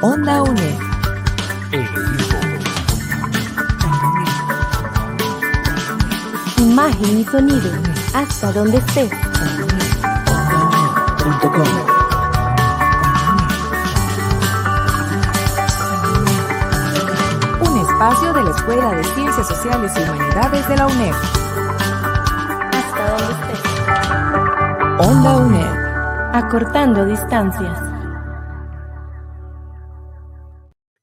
Onda UNED. Imagen y sonido, hasta donde estés. Un espacio de la Escuela de Ciencias Sociales y Humanidades de la UNED. Onda UNED. Acortando distancias.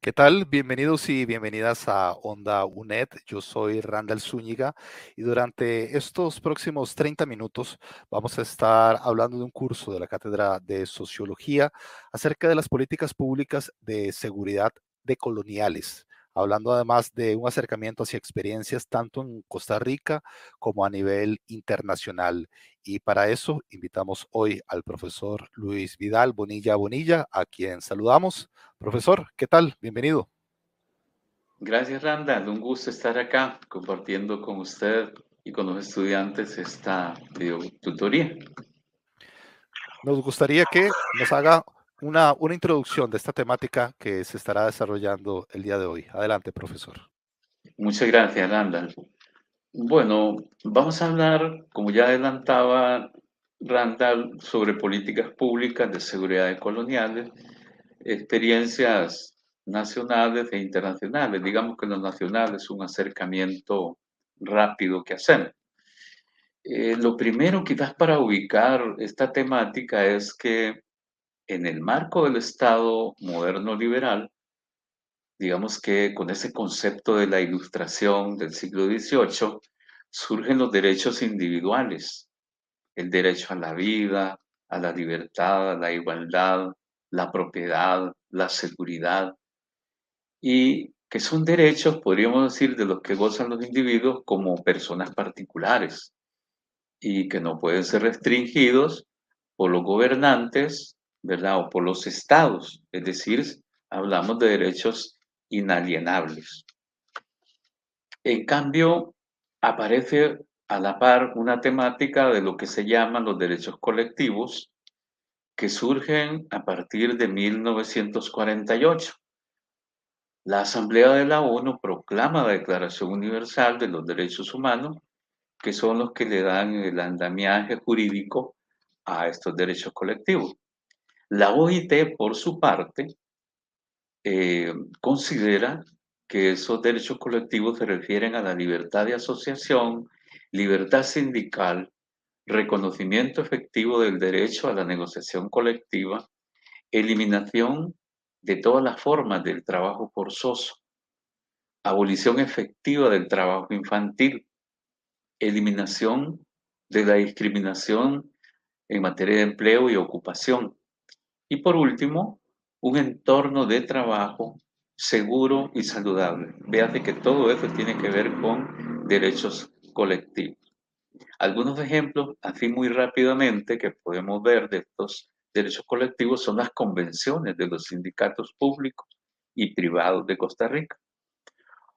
¿Qué tal? Bienvenidos y bienvenidas a Onda UNED. Yo soy Randall Zúñiga y durante estos próximos 30 minutos vamos a estar hablando de un curso de la Cátedra de Sociología acerca de las políticas públicas de seguridad decoloniales hablando además de un acercamiento hacia experiencias tanto en Costa Rica como a nivel internacional. Y para eso invitamos hoy al profesor Luis Vidal Bonilla Bonilla, a quien saludamos. Profesor, ¿qué tal? Bienvenido. Gracias, Randall. Un gusto estar acá compartiendo con usted y con los estudiantes esta tutoría. Nos gustaría que nos haga una, una introducción de esta temática que se estará desarrollando el día de hoy. Adelante, profesor. Muchas gracias, Randall. Bueno, vamos a hablar, como ya adelantaba Randall, sobre políticas públicas de seguridad coloniales, experiencias nacionales e internacionales. Digamos que lo nacional es un acercamiento rápido que hacemos. Eh, lo primero, quizás para ubicar esta temática, es que en el marco del Estado moderno liberal, digamos que con ese concepto de la ilustración del siglo XVIII, surgen los derechos individuales, el derecho a la vida, a la libertad, a la igualdad, la propiedad, la seguridad, y que son derechos, podríamos decir, de los que gozan los individuos como personas particulares y que no pueden ser restringidos por los gobernantes ¿verdad? O por los estados, es decir, hablamos de derechos inalienables. En cambio, aparece a la par una temática de lo que se llaman los derechos colectivos, que surgen a partir de 1948. La Asamblea de la ONU proclama la Declaración Universal de los Derechos Humanos, que son los que le dan el andamiaje jurídico a estos derechos colectivos. La OIT, por su parte, eh, considera que esos derechos colectivos se refieren a la libertad de asociación, libertad sindical, reconocimiento efectivo del derecho a la negociación colectiva, eliminación de todas las formas del trabajo forzoso, abolición efectiva del trabajo infantil, eliminación de la discriminación en materia de empleo y ocupación, y por último, un entorno de trabajo seguro y saludable. Véase que todo eso tiene que ver con derechos colectivos. Algunos ejemplos, así muy rápidamente, que podemos ver de estos derechos colectivos son las convenciones de los sindicatos públicos y privados de Costa Rica,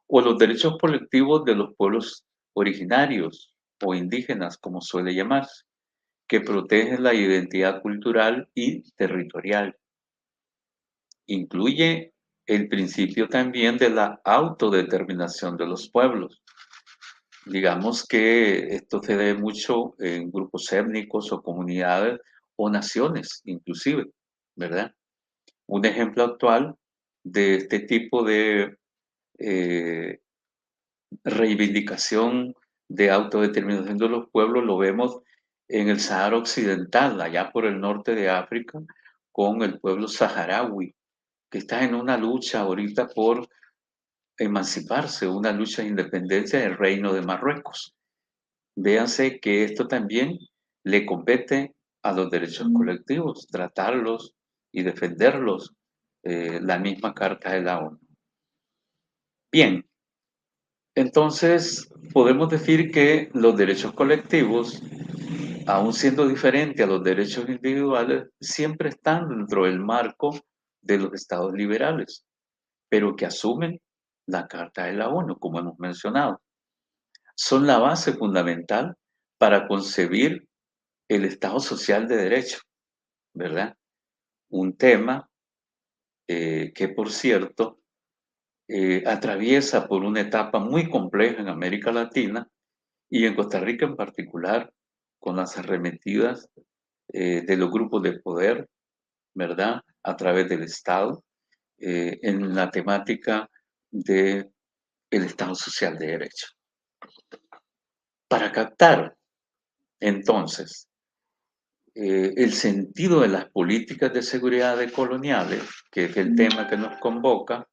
o los derechos colectivos de los pueblos originarios o indígenas, como suele llamarse que protege la identidad cultural y territorial. Incluye el principio también de la autodeterminación de los pueblos. Digamos que esto se ve mucho en grupos étnicos o comunidades o naciones inclusive, ¿verdad? Un ejemplo actual de este tipo de eh, reivindicación de autodeterminación de los pueblos lo vemos en el Sahara Occidental, allá por el norte de África, con el pueblo saharaui, que está en una lucha ahorita por emanciparse, una lucha de independencia del reino de Marruecos. Véanse que esto también le compete a los derechos colectivos, tratarlos y defenderlos, eh, la misma Carta de la ONU. Bien, entonces podemos decir que los derechos colectivos aún siendo diferente a los derechos individuales, siempre están dentro del marco de los estados liberales, pero que asumen la Carta de la ONU, como hemos mencionado. Son la base fundamental para concebir el Estado Social de Derecho, ¿verdad? Un tema eh, que, por cierto, eh, atraviesa por una etapa muy compleja en América Latina y en Costa Rica en particular, con las arremetidas eh, de los grupos de poder, ¿verdad? A través del Estado, en la temática del el Estado Social de Derecho. Para captar, entonces, eh, el sentido de las políticas de seguridad de coloniales, que es el tema que nos convoca,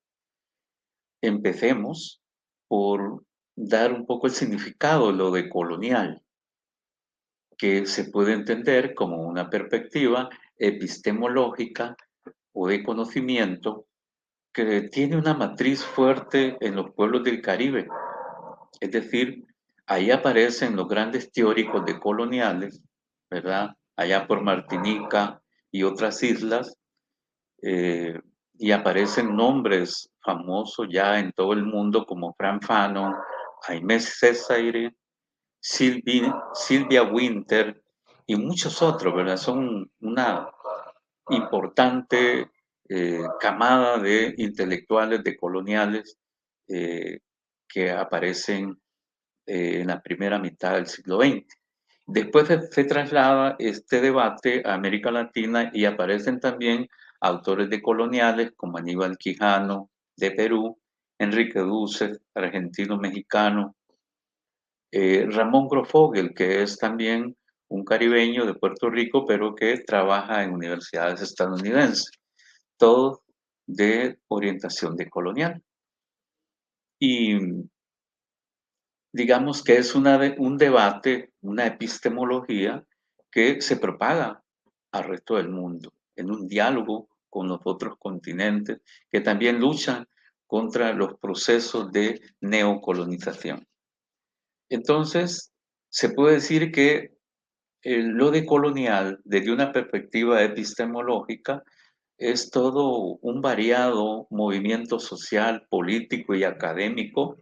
empecemos por dar un poco el significado de lo de colonial, que se puede entender como una perspectiva epistemológica o de conocimiento que tiene una matriz fuerte en los pueblos del Caribe. Es decir, ahí aparecen los grandes teóricos de coloniales, ¿verdad? allá por Martinica y otras islas, eh, y aparecen nombres famosos ya en todo el mundo como Fran Fanon, Jaime Césaire, Silvia, Winter y muchos otros, ¿verdad? Son una importante eh, camada de intelectuales, de coloniales eh, que aparecen en la primera mitad del siglo XX. Después se, traslada este debate a América Latina y aparecen también autores de coloniales como Aníbal Quijano de Perú, Enrique Duce, argentino-mexicano, eh, Ramón Grofogel, que es también un caribeño de Puerto Rico, pero que trabaja en universidades estadounidenses, todo de orientación de colonial. Y digamos que es un debate, una epistemología que se propaga al resto del mundo, en un diálogo con los otros continentes que también luchan contra los procesos de neocolonización. Entonces, se puede decir que lo de colonial, desde una perspectiva epistemológica, es todo un variado movimiento social, político y académico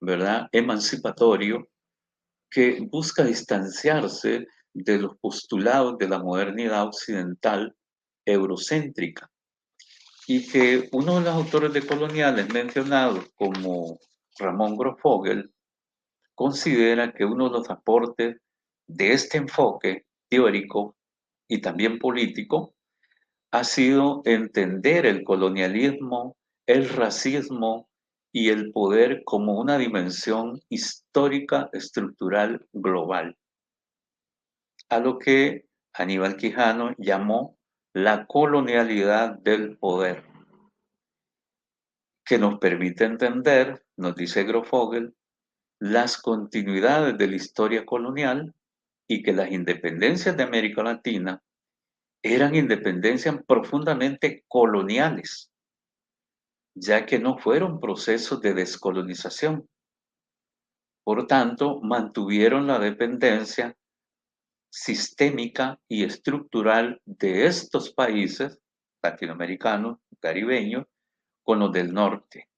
¿verdad? Emancipatorio que busca distanciarse de los postulados de la modernidad occidental eurocéntrica y que uno de los autores de coloniales mencionados como Ramón Grofogel considera que uno de los aportes de este enfoque teórico y también político ha sido entender el colonialismo, el racismo y el poder como una dimensión histórica estructural global, a lo que Aníbal Quijano llamó la colonialidad del poder, que nos permite entender, nos dice Grofogel, las continuidades de la historia colonial y que las independencias de América Latina eran independencias profundamente coloniales ya que no fueron procesos de descolonización. Por tanto, mantuvieron la dependencia sistémica y estructural de estos países latinoamericanos, caribeños, con los del norte.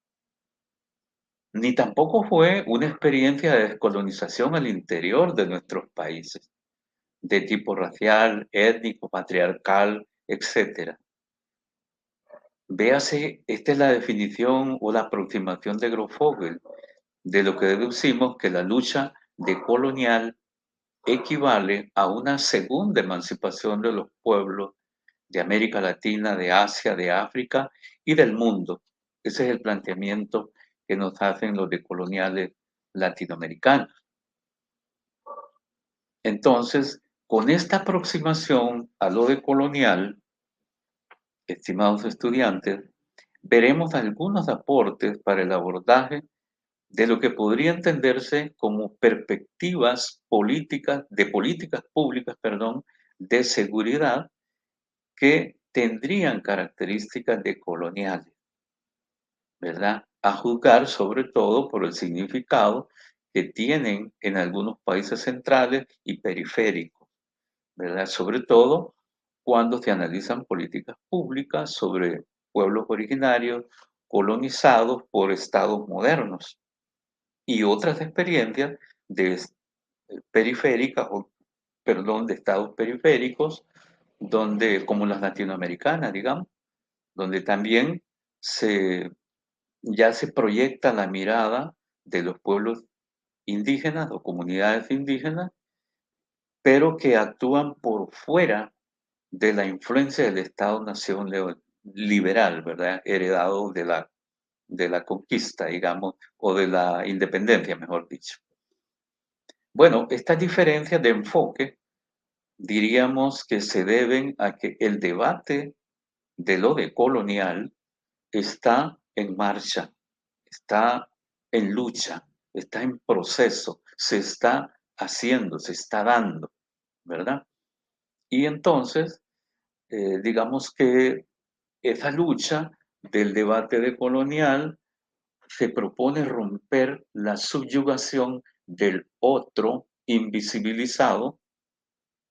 Ni tampoco fue una experiencia de descolonización al interior de nuestros países, de tipo racial, étnico, patriarcal, etc. Véase, esta es la definición o la aproximación de Grofogel, de lo que deducimos que la lucha decolonial equivale a una segunda emancipación de los pueblos de América Latina, de Asia, de África y del mundo. Ese es el planteamiento que nos hacen los decoloniales latinoamericanos. Entonces, con esta aproximación a lo decolonial, estimados estudiantes, veremos algunos aportes para el abordaje de lo que podría entenderse como perspectivas políticas, de políticas públicas, perdón, de seguridad que tendrían características de coloniales, ¿verdad? A juzgar sobre todo por el significado que tienen en algunos países centrales y periféricos, ¿verdad? Sobre todo cuando se analizan políticas públicas sobre pueblos originarios colonizados por estados modernos y otras experiencias de periféricas o perdón, de estados periféricos, donde, como las latinoamericanas, digamos, donde también se, ya se proyecta la mirada de los pueblos indígenas o comunidades indígenas, pero que actúan por fuera de la influencia del Estado-nación liberal, ¿verdad? Heredado de la, de la conquista, digamos, o de la independencia, mejor dicho. Bueno, estas diferencias de enfoque diríamos que se deben a que el debate de lo decolonial está en marcha, está en lucha, está en proceso, se está haciendo, se está dando, ¿verdad? Y entonces, eh, digamos que esa lucha del debate decolonial se propone romper la subyugación del otro invisibilizado,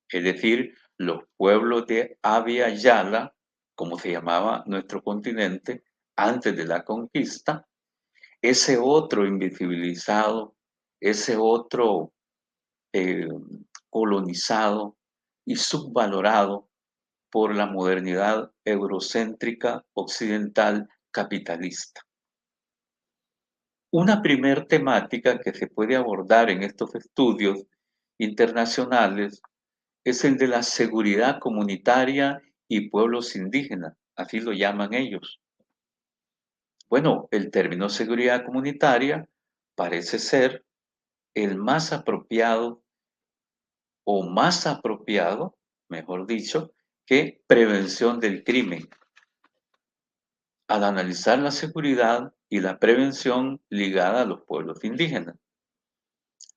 es decir, los pueblos de Avia Yala, como se llamaba nuestro continente antes de la conquista, ese otro invisibilizado, ese otro eh, colonizado y subvalorado por la modernidad eurocéntrica occidental capitalista. Una primer temática que se puede abordar en estos estudios internacionales es el de la seguridad comunitaria y pueblos indígenas, así lo llaman ellos. Bueno, el término seguridad comunitaria parece ser el más apropiado o más apropiado, mejor dicho, que prevención del crimen. Al analizar la seguridad y la prevención ligada a los pueblos indígenas.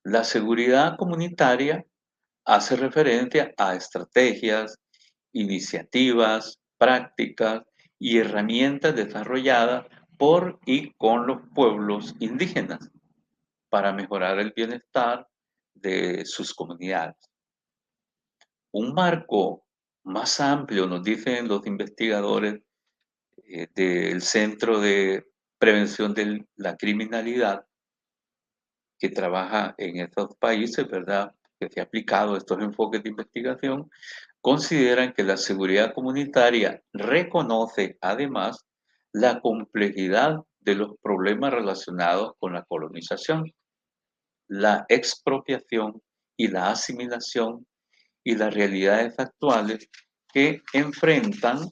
La seguridad comunitaria hace referencia a estrategias, iniciativas, prácticas y herramientas desarrolladas por y con los pueblos indígenas para mejorar el bienestar de sus comunidades. Un marco más amplio, nos dicen los investigadores eh, del Centro de Prevención de la Criminalidad, que trabaja en estos países, ¿verdad? Que se ha aplicado estos enfoques de investigación, consideran que la seguridad comunitaria reconoce además la complejidad de los problemas relacionados con la colonización, la expropiación y la asimilación y las realidades actuales que enfrentan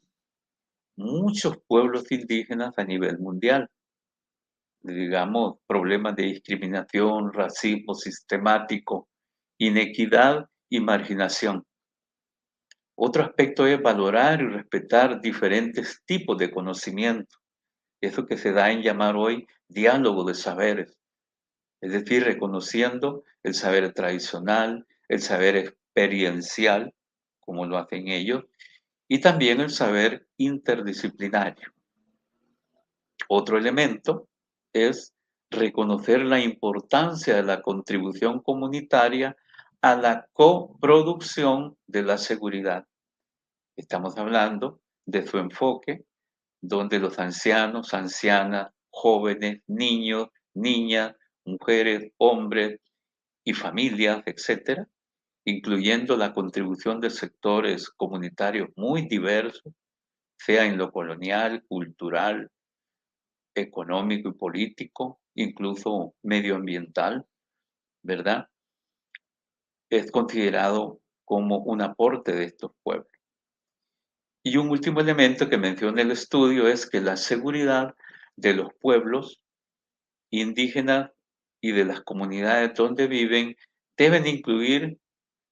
muchos pueblos indígenas a nivel mundial. Digamos, problemas de discriminación, racismo sistemático, inequidad y marginación. Otro aspecto es valorar y respetar diferentes tipos de conocimiento. Eso que se da en llamar hoy diálogo de saberes. Es decir, reconociendo el saber tradicional, el saber experiencial, como lo hacen ellos, y también el saber interdisciplinario. Otro elemento es reconocer la importancia de la contribución comunitaria a la coproducción de la seguridad. Estamos hablando de su enfoque, donde los ancianos, ancianas, jóvenes, niños, niñas, mujeres, hombres y familias, etcétera, incluyendo la contribución de sectores comunitarios muy diversos, sea en lo colonial, cultural, económico y político, incluso medioambiental, ¿verdad? Es considerado como un aporte de estos pueblos. Y un último elemento que menciona el estudio es que la seguridad de los pueblos indígenas y de las comunidades donde viven deben incluir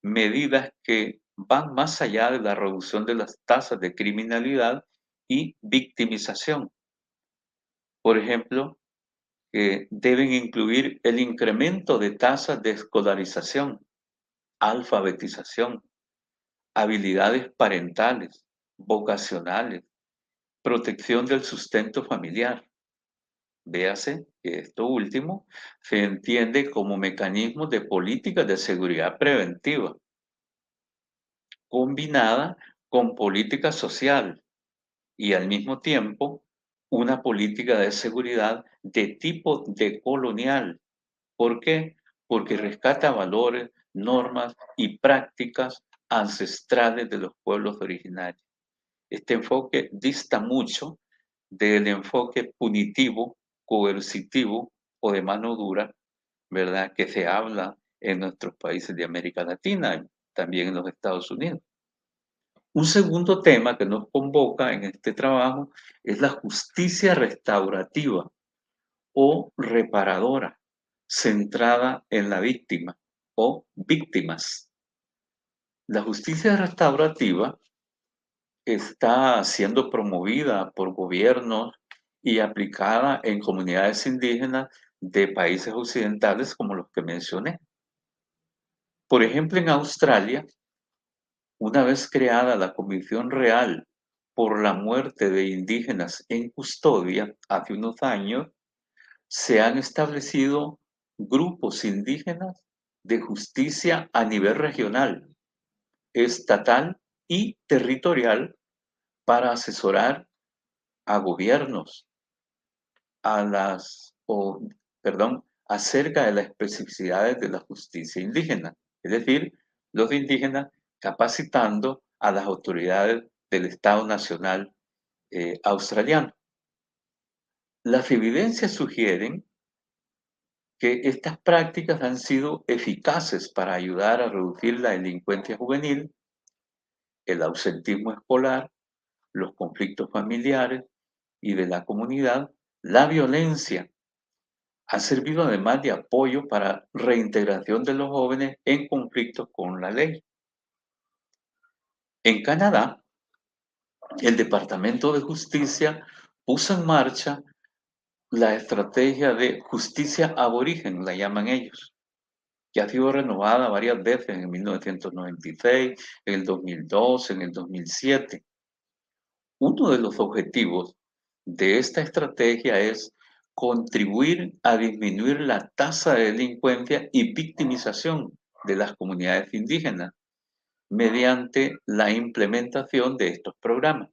medidas que van más allá de la reducción de las tasas de criminalidad y victimización. Por ejemplo, que deben incluir el incremento de tasas de escolarización, alfabetización, habilidades parentales, vocacionales, protección del sustento familiar. Véase que esto último se entiende como mecanismo de política de seguridad preventiva, combinada con política social y al mismo tiempo una política de seguridad de tipo decolonial. ¿Por qué? Porque rescata valores normas y prácticas ancestrales de los pueblos originarios. Este enfoque dista mucho del enfoque punitivo, coercitivo o de mano dura, ¿verdad? Que se habla en nuestros países de América Latina, también en los Estados Unidos. Un segundo tema que nos convoca en este trabajo es la justicia restaurativa o reparadora, centrada en la víctima o víctimas. La justicia restaurativa está siendo promovida por gobiernos y aplicada en comunidades indígenas de países occidentales como los que mencioné. Por ejemplo, en Australia, una vez creada la Comisión Real por la muerte de indígenas en custodia hace unos años, se han establecido grupos indígenas de justicia a nivel regional, estatal y territorial para asesorar a gobiernos, a las, o, perdón, acerca de las especificidades de la justicia indígena. Es decir, los indígenas capacitando a las autoridades del Estado Nacional eh, australiano. Las evidencias sugieren que estas prácticas han sido eficaces para ayudar a reducir la delincuencia juvenil, el ausentismo escolar, los conflictos familiares y de la comunidad, la violencia. Ha servido además de apoyo para reintegración de los jóvenes en conflictos con la ley. En Canadá, el Departamento de Justicia puso en marcha la estrategia de justicia aborigen, la llaman ellos, que ha sido renovada varias veces en 1996, en el 2002, en el 2007. Uno de los objetivos de esta estrategia es contribuir a disminuir la tasa de delincuencia y victimización de las comunidades indígenas mediante la implementación de estos programas.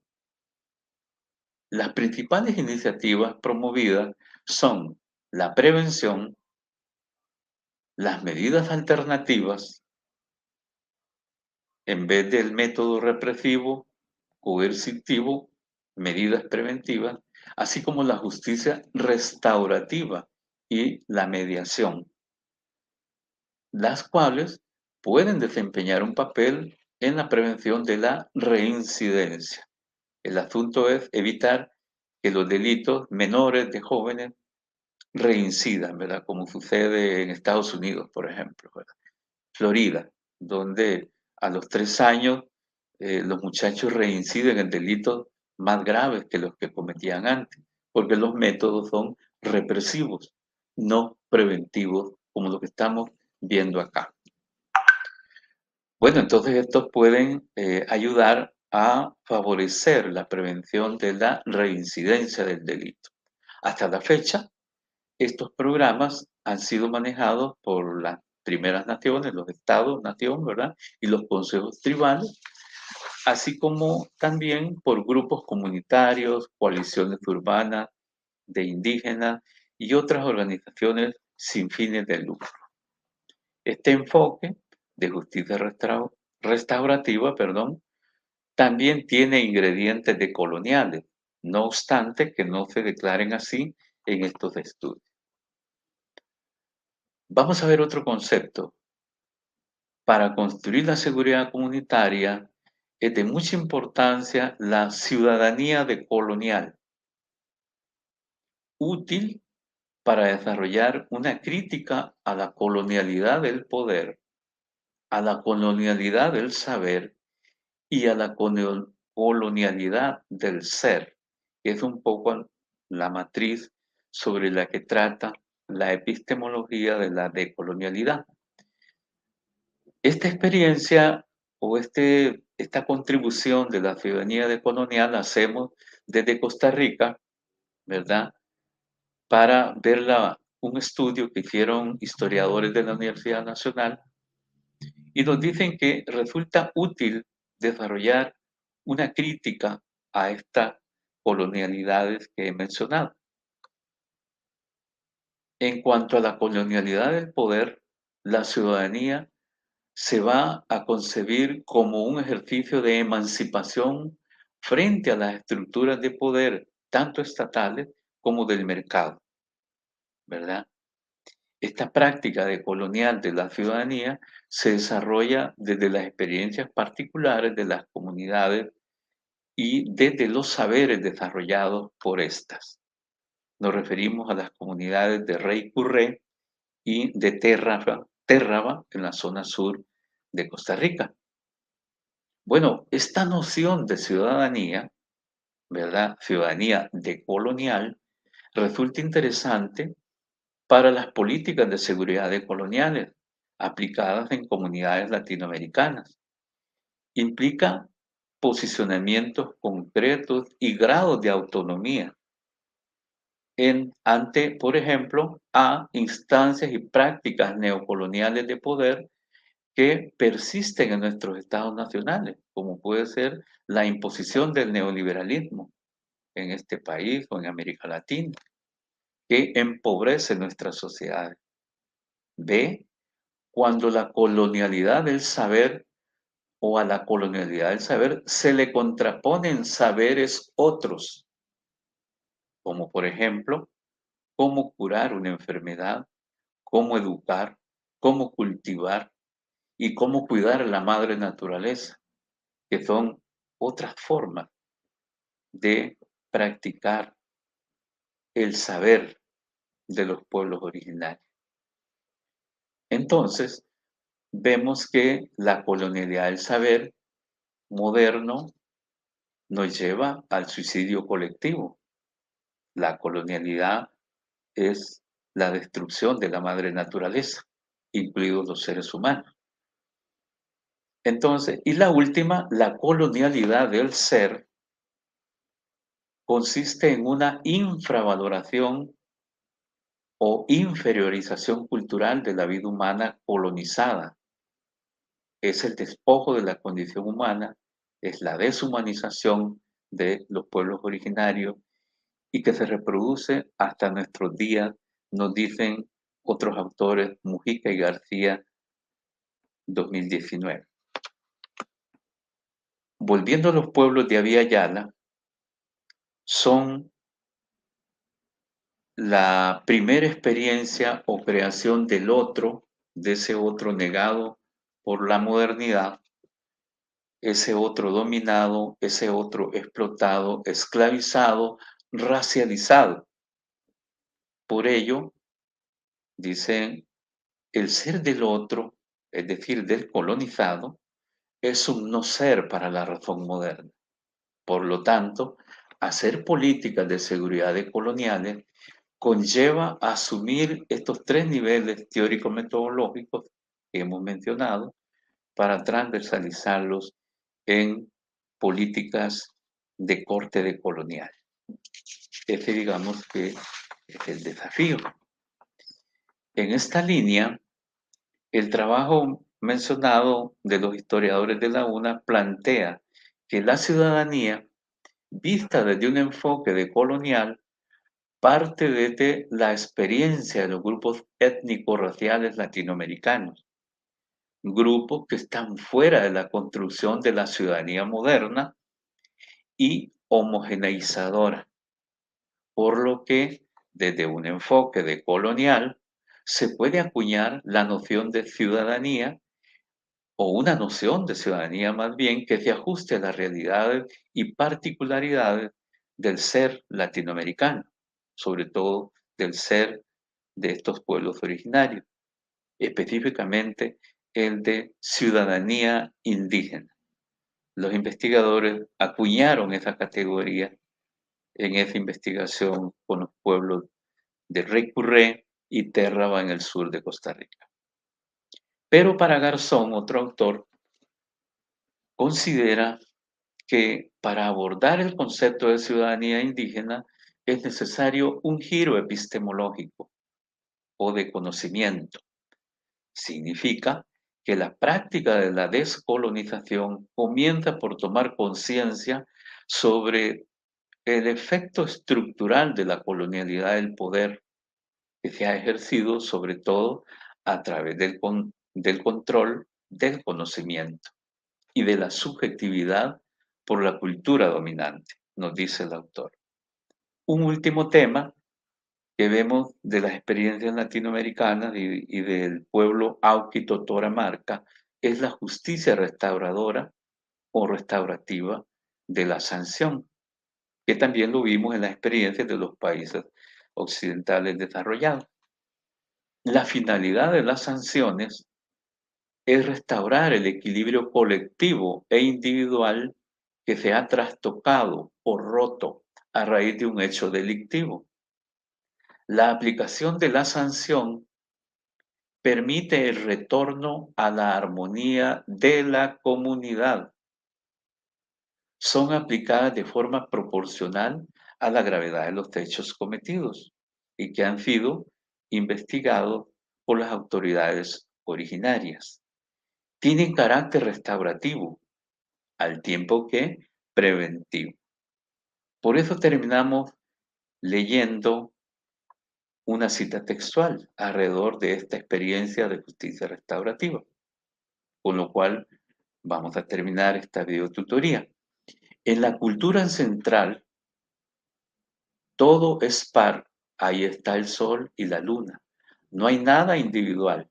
Las principales iniciativas promovidas son la prevención, las medidas alternativas, en vez del método represivo, coercitivo, medidas preventivas, así como la justicia restaurativa y la mediación, las cuales pueden desempeñar un papel en la prevención de la reincidencia. El asunto es evitar que los delitos menores de jóvenes reincidan, ¿verdad? Como sucede en Estados Unidos, por ejemplo, Florida, donde a los tres años eh, los muchachos reinciden en delitos más graves que los que cometían antes, porque los métodos son represivos, no preventivos, como lo que estamos viendo acá. Bueno, entonces estos pueden eh, ayudar a favorecer la prevención de la reincidencia del delito. Hasta la fecha, estos programas han sido manejados por las primeras naciones, los estados, nación, ¿verdad? Y los consejos tribales, así como también por grupos comunitarios, coaliciones urbanas de indígenas y otras organizaciones sin fines de lucro. Este enfoque de justicia restaurativa, perdón, también tiene ingredientes de coloniales, no obstante que no se declaren así en estos estudios. Vamos a ver otro concepto. Para construir la seguridad comunitaria es de mucha importancia la ciudadanía decolonial, útil para desarrollar una crítica a la colonialidad del poder a la colonialidad del saber y a la colonialidad del ser, que es un poco la matriz sobre la que trata la epistemología de la decolonialidad. Esta experiencia o este, esta contribución de la ciudadanía decolonial la hacemos desde Costa Rica, ¿verdad? Para ver un estudio que hicieron historiadores de la Universidad Nacional y nos dicen que resulta útil desarrollar una crítica a estas colonialidades que he mencionado. En cuanto a la colonialidad del poder, la ciudadanía se va a concebir como un ejercicio de emancipación frente a las estructuras de poder, tanto estatales como del mercado, ¿verdad? Esta práctica de colonial de la ciudadanía se desarrolla desde las experiencias particulares de las comunidades y desde los saberes desarrollados por estas. Nos referimos a las comunidades de Rey Curré y de Terraba, en la zona sur de Costa Rica. Bueno, esta noción de ciudadanía, ¿verdad? Ciudadanía decolonial, resulta interesante para las políticas de seguridad coloniales aplicadas en comunidades latinoamericanas. Implica posicionamientos concretos y grados de autonomía ante, por ejemplo, a instancias y prácticas neocoloniales de poder que persisten en nuestros estados nacionales, como puede ser la imposición del neoliberalismo en este país o en América Latina, que empobrece nuestras sociedades. B, cuando la colonialidad del saber o a la colonialidad del saber se le contraponen saberes otros, como por ejemplo, cómo curar una enfermedad, cómo educar, cómo cultivar, y cómo cuidar a la madre naturaleza, que son otras formas de practicar el saber de los pueblos originarios. Entonces, vemos que la colonialidad del saber moderno nos lleva al suicidio colectivo. La colonialidad es la destrucción de la madre naturaleza, incluidos los seres humanos. Entonces, y la última, la colonialidad del ser, consiste en una infravaloración o inferiorización cultural de la vida humana colonizada. Es el despojo de la condición humana, es la deshumanización de los pueblos originarios y que se reproduce hasta nuestros días, nos dicen otros autores, Mujica y García, 2019 volviendo a los pueblos de Avia Yala, son la primera experiencia o creación del otro, de ese otro negado por la modernidad, ese otro dominado, ese otro explotado, esclavizado, racializado. Por ello, dicen, el ser del otro, es decir, del colonizado, es un no ser para la razón moderna. Por lo tanto, hacer políticas de seguridad coloniales conlleva asumir estos tres niveles teórico-metodológicos que hemos mencionado para transversalizarlos en políticas de corte de colonial. Ese digamos que es el desafío. En esta línea, el trabajo mencionado de los historiadores de la UNA plantea que la ciudadanía, vista desde un enfoque de colonial, parte desde la experiencia de los grupos étnico-raciales latinoamericanos, grupos que están fuera de la construcción de la ciudadanía moderna y homogeneizadora, por lo que desde un enfoque de colonial se puede acuñar la noción de ciudadanía o una noción de ciudadanía más bien que se ajuste a las realidades y particularidades del ser latinoamericano, sobre todo del ser de estos pueblos originarios, específicamente el de ciudadanía indígena. Los investigadores acuñaron esa categoría en esa investigación con los pueblos de Recurré y Terraba en el sur de Costa Rica. Pero para Garzón, otro autor, considera que para abordar el concepto de ciudadanía indígena es necesario un giro epistemológico o de conocimiento. Significa que la práctica de la descolonización comienza por tomar conciencia sobre el efecto estructural de la colonialidad del poder que se ha ejercido sobre todo a través del, del control del conocimiento y de la subjetividad por la cultura dominante, nos dice el autor. Un último tema que vemos de las experiencias latinoamericanas y, del pueblo Auquito Toramarca es la justicia restauradora o restaurativa de la sanción, que también lo vimos en las experiencias de los países occidentales desarrollados. La finalidad de las sanciones es restaurar el equilibrio colectivo e individual que se ha trastocado o roto a raíz de un hecho delictivo. La aplicación de la sanción permite el retorno a la armonía de la comunidad. Son aplicadas de forma proporcional a la gravedad de los hechos cometidos y que han sido investigados por las autoridades originarias. Tienen carácter restaurativo, al tiempo que preventivo. Por eso terminamos leyendo una cita textual alrededor de esta experiencia de justicia restaurativa. Con lo cual vamos a terminar esta videotutoría. En la cultura central, todo es par. Ahí está el sol y la luna. No hay nada individual.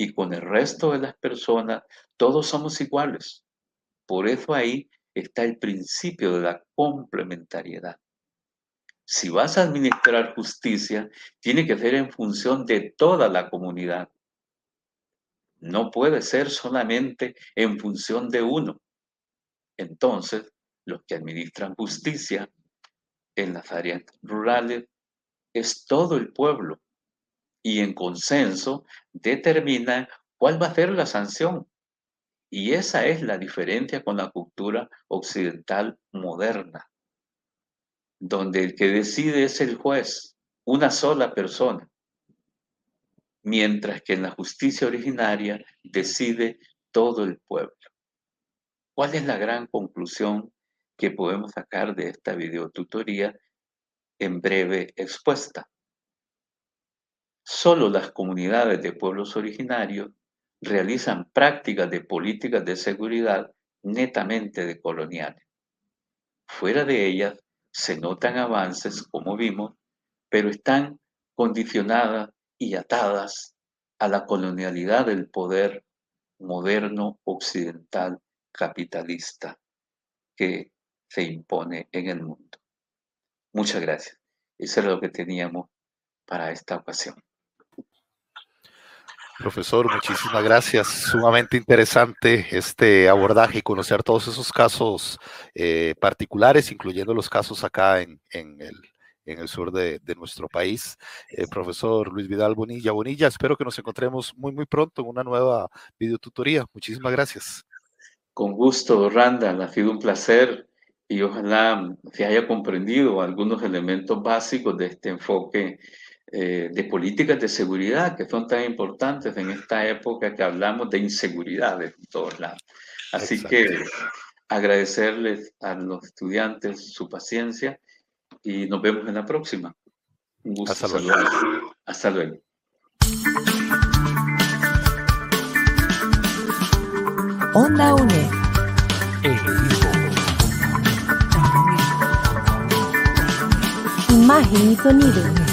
Y con el resto de las personas, todos somos iguales. Por eso ahí está el principio de la complementariedad si vas a administrar justicia, tiene que ser en función de toda la comunidad. No puede ser solamente en función de uno. Entonces, los que administran justicia en las áreas rurales es todo el pueblo y en consenso determina cuál va a ser la sanción. Y esa es la diferencia con la cultura occidental moderna donde el que decide es el juez, una sola persona, mientras que en la justicia originaria decide todo el pueblo. ¿Cuál es la gran conclusión que podemos sacar de esta videotutoría en breve expuesta? Solo las comunidades de pueblos originarios realizan prácticas de políticas de seguridad netamente decoloniales. Fuera de ellas, se notan avances, como vimos, pero están condicionadas y atadas a la colonialidad del poder moderno occidental capitalista que se impone en el mundo. Muchas gracias. Eso es lo que teníamos para esta ocasión. Profesor, muchísimas gracias. Sumamente interesante este abordaje y conocer todos esos casos eh, particulares, incluyendo los casos acá en, el, sur de, nuestro país. Eh, profesor Luis Vidal Bonilla. Bonilla, espero que nos encontremos muy, muy pronto en una nueva videotutoría. Muchísimas gracias. Con gusto, Randall. Ha sido un placer y ojalá se haya comprendido algunos elementos básicos de este enfoque eh, de políticas de seguridad que son tan importantes en esta época que hablamos de inseguridad de todos lados. Así que agradecerles a los estudiantes su paciencia y nos vemos en la próxima. Un gusto Hasta luego. Hasta luego. Onda UNE. Imagen y sonido